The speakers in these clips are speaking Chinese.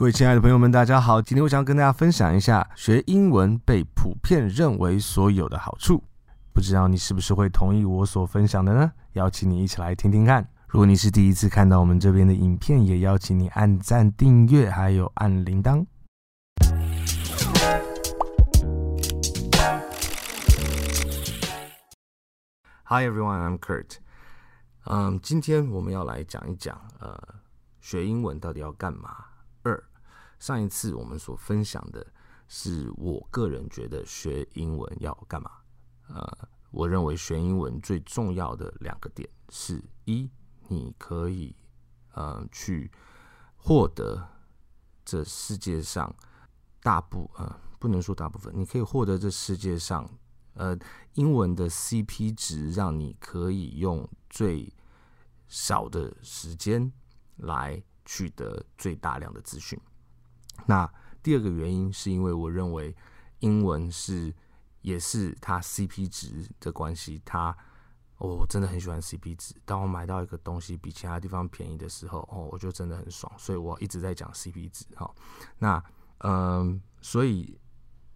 各位亲爱的朋友们，大家好！今天我想要跟大家分享一下学英文被普遍认为所有的好处。不知道你是不是会同意我所分享的呢？邀请你一起来听听看。如果你是第一次看到我们这边的影片，也邀请你按赞、订阅，还有按铃铛。Hi everyone, I'm Kurt。嗯，今天我们要来讲一讲，呃，学英文到底要干嘛？二。上一次我们所分享的是我个人觉得学英文要干嘛？呃，我认为学英文最重要的两个点是：一，你可以呃去获得这世界上大部呃不能说大部分，你可以获得这世界上呃英文的 CP 值，让你可以用最少的时间来取得最大量的资讯。那第二个原因是因为我认为英文是也是它 CP 值的关系，它我真的很喜欢 CP 值。当我买到一个东西比其他地方便宜的时候，哦，我就真的很爽，所以我一直在讲 CP 值。哈，那嗯，所以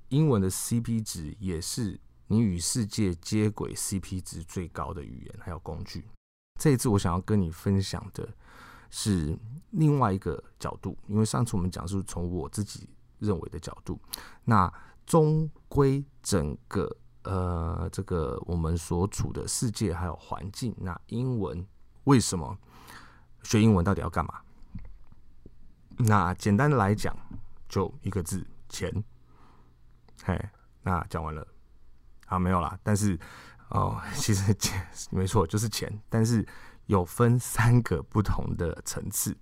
英文的 CP 值也是你与世界接轨 CP 值最高的语言还有工具。这一次我想要跟你分享的。是另外一个角度，因为上次我们讲是从我自己认为的角度，那终归整个呃这个我们所处的世界还有环境，那英文为什么学英文到底要干嘛？那简单的来讲，就一个字钱。嘿，那讲完了，啊，没有啦。但是哦，其实钱没错，就是钱，但是。有分三个不同的层次，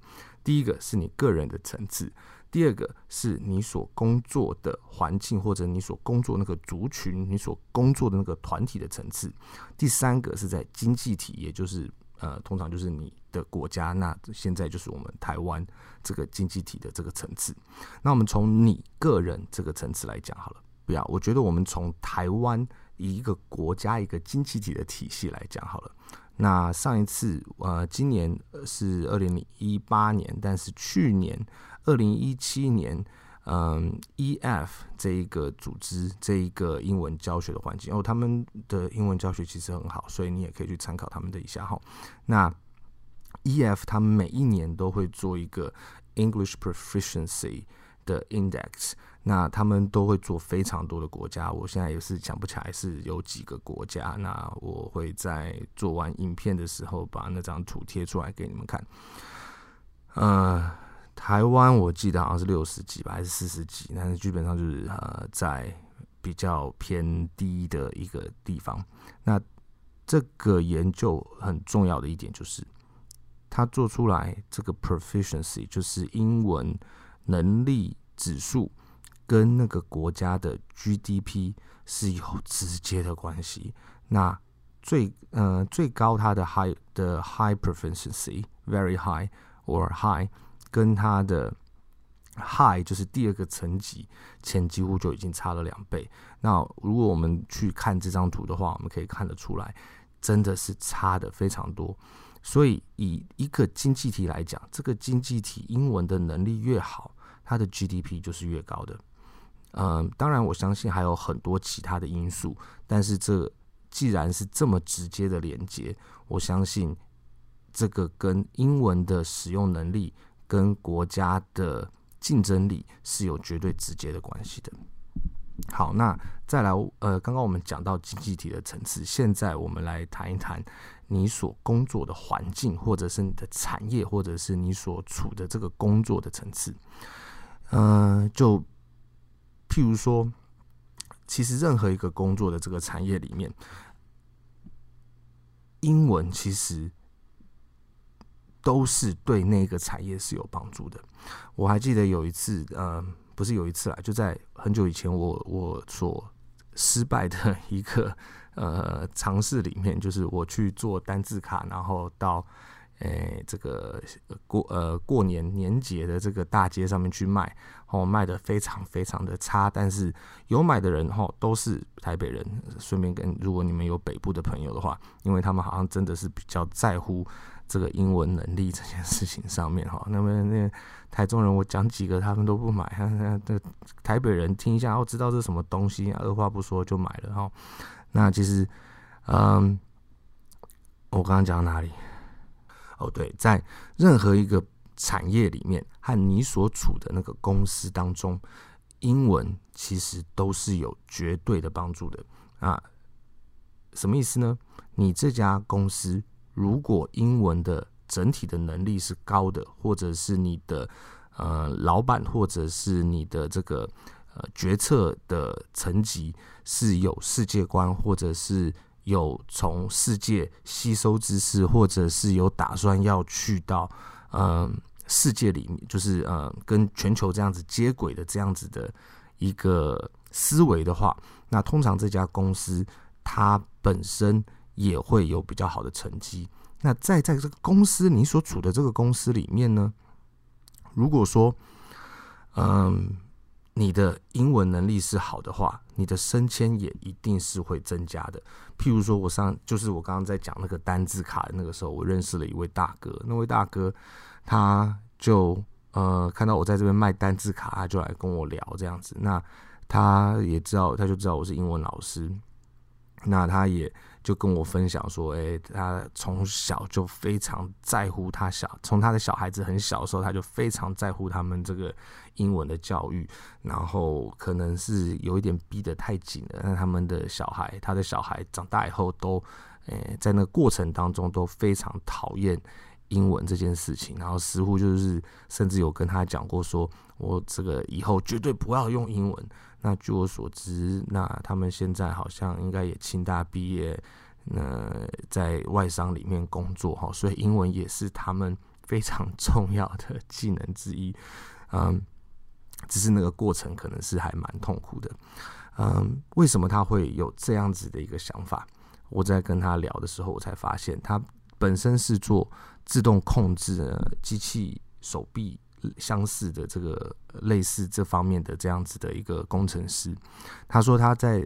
第一个是你个人的层次，第二个是你所工作的环境或者你所工作那个族群、你所工作的那个团体的层次，第三个是在经济体，也就是呃，通常就是你的国家，那现在就是我们台湾这个经济体的这个层次。那我们从你个人这个层次来讲好了，不要，我觉得我们从台湾一个国家一个经济体的体系来讲好了。那上一次，呃，今年是二零一八年，但是去年二零一七年，嗯，EF 这一个组织这一个英文教学的环境，哦，他们的英文教学其实很好，所以你也可以去参考他们的一下哈。那 EF 他们每一年都会做一个 English Proficiency 的 Index。那他们都会做非常多的国家，我现在也是想不起来是有几个国家。那我会在做完影片的时候把那张图贴出来给你们看。呃，台湾我记得好像是六十几吧，还是四十几？但是基本上就是呃在比较偏低的一个地方。那这个研究很重要的一点就是，他做出来这个 proficiency 就是英文能力指数。跟那个国家的 GDP 是有直接的关系。那最呃最高它的 high 的 high proficiency very high or high，跟它的 high 就是第二个层级，前几乎就已经差了两倍。那如果我们去看这张图的话，我们可以看得出来，真的是差的非常多。所以以一个经济体来讲，这个经济体英文的能力越好，它的 GDP 就是越高的。嗯，当然，我相信还有很多其他的因素，但是这既然是这么直接的连接，我相信这个跟英文的使用能力跟国家的竞争力是有绝对直接的关系的。好，那再来，呃，刚刚我们讲到经济体的层次，现在我们来谈一谈你所工作的环境，或者是你的产业，或者是你所处的这个工作的层次。嗯，就。譬如说，其实任何一个工作的这个产业里面，英文其实都是对那个产业是有帮助的。我还记得有一次，呃，不是有一次啊，就在很久以前，我我所失败的一个呃尝试里面，就是我去做单字卡，然后到。诶、这个过呃过年年节的这个大街上面去卖，哦，卖的非常非常的差，但是有买的人哈都是台北人。顺便跟如果你们有北部的朋友的话，因为他们好像真的是比较在乎这个英文能力这件事情上面哈。那么那台中人我讲几个他们都不买，那那台北人听一下，哦，知道这是什么东西，二话不说就买了哈。那其实，嗯，我刚刚讲到哪里？哦，对，在任何一个产业里面和你所处的那个公司当中，英文其实都是有绝对的帮助的啊。什么意思呢？你这家公司如果英文的整体的能力是高的，或者是你的呃老板，或者是你的这个呃决策的层级是有世界观，或者是有从世界吸收知识，或者是有打算要去到嗯、世界里面，就是呃跟全球这样子接轨的这样子的一个思维的话，那通常这家公司它本身。也会有比较好的成绩。那在在这个公司，你所处的这个公司里面呢，如果说，嗯，你的英文能力是好的话，你的升迁也一定是会增加的。譬如说，我上就是我刚刚在讲那个单字卡的那个时候，我认识了一位大哥。那位大哥，他就呃看到我在这边卖单字卡，他就来跟我聊这样子。那他也知道，他就知道我是英文老师。那他也。就跟我分享说，诶，他从小就非常在乎他小，从他的小孩子很小的时候，他就非常在乎他们这个英文的教育，然后可能是有一点逼得太紧了，那他们的小孩，他的小孩长大以后都，诶，在那个过程当中都非常讨厌英文这件事情，然后似乎就是甚至有跟他讲过说，我这个以后绝对不要用英文。那据我所知，那他们现在好像应该也清大毕业，那在外商里面工作哈，所以英文也是他们非常重要的技能之一。嗯，只是那个过程可能是还蛮痛苦的。嗯，为什么他会有这样子的一个想法？我在跟他聊的时候，我才发现他本身是做自动控制机器手臂。相似的这个类似这方面的这样子的一个工程师，他说他在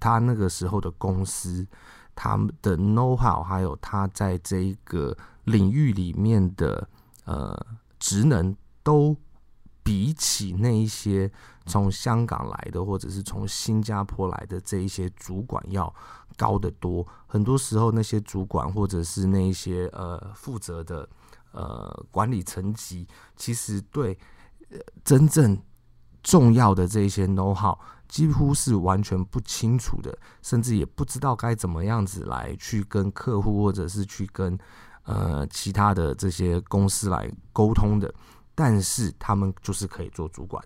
他那个时候的公司，他们的 know how 还有他在这一个领域里面的呃职能，都比起那一些从香港来的或者是从新加坡来的这一些主管要高得多。很多时候那些主管或者是那一些呃负责的。呃，管理层级其实对真正重要的这些 know how 几乎是完全不清楚的，甚至也不知道该怎么样子来去跟客户或者是去跟呃其他的这些公司来沟通的。但是他们就是可以做主管，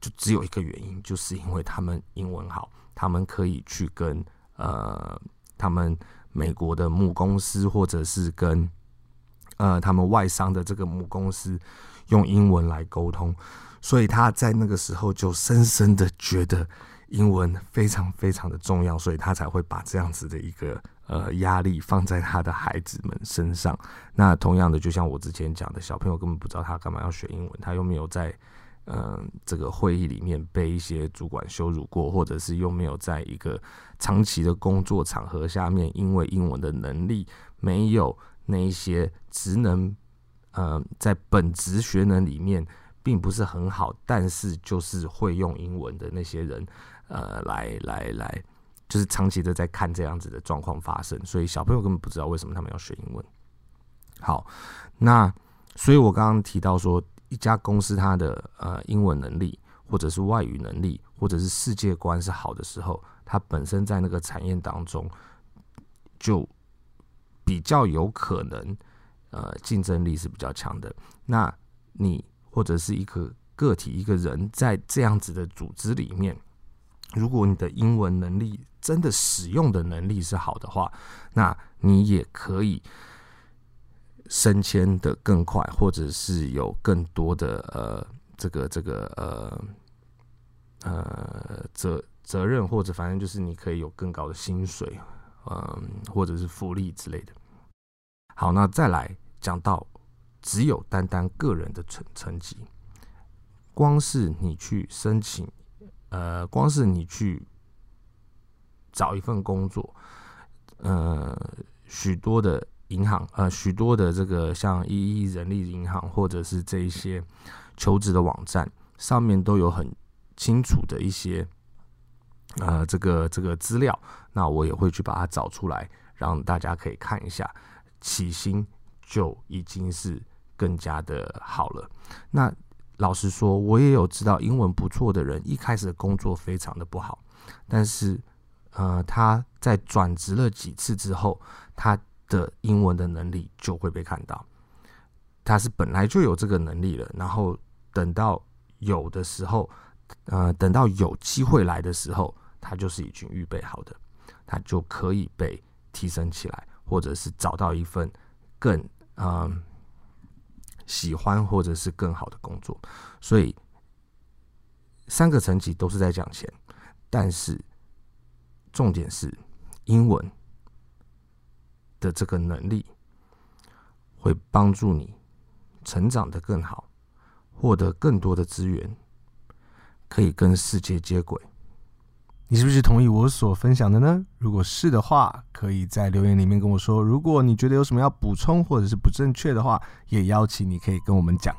就只有一个原因，就是因为他们英文好，他们可以去跟呃他们美国的母公司或者是跟。呃，他们外商的这个母公司用英文来沟通，所以他在那个时候就深深的觉得英文非常非常的重要，所以他才会把这样子的一个呃压力放在他的孩子们身上。那同样的，就像我之前讲的，小朋友根本不知道他干嘛要学英文，他又没有在嗯、呃、这个会议里面被一些主管羞辱过，或者是又没有在一个长期的工作场合下面，因为英文的能力没有。那一些职能，呃，在本职学能里面并不是很好，但是就是会用英文的那些人，呃，来来来，就是长期的在看这样子的状况发生，所以小朋友根本不知道为什么他们要学英文。好，那所以我刚刚提到说，一家公司它的呃英文能力，或者是外语能力，或者是世界观是好的时候，它本身在那个产业当中就。比较有可能，呃，竞争力是比较强的。那你或者是一个个体、一个人在这样子的组织里面，如果你的英文能力真的使用的能力是好的话，那你也可以升迁的更快，或者是有更多的呃，这个这个呃呃责责任，或者反正就是你可以有更高的薪水，嗯、或者是福利之类的。好，那再来讲到只有单单个人的成成绩，光是你去申请，呃，光是你去找一份工作，呃，许多的银行，呃，许多的这个像一一人力银行或者是这一些求职的网站上面都有很清楚的一些呃这个这个资料，那我也会去把它找出来，让大家可以看一下。起薪就已经是更加的好了。那老实说，我也有知道英文不错的人，一开始的工作非常的不好，但是呃他在转职了几次之后，他的英文的能力就会被看到。他是本来就有这个能力了，然后等到有的时候，呃，等到有机会来的时候，他就是已经预备好的，他就可以被提升起来，或者是找到一份更嗯、喜欢或者是更好的工作。所以三个层级都是在讲钱，但是重点是英文。的这个能力会帮助你成长得更好，获得更多的资源，可以跟世界接轨。你是不是同意我所分享的呢？如果是的话，可以在留言里面跟我说。如果你觉得有什么要补充或者是不正确的话，也邀请你可以跟我们讲。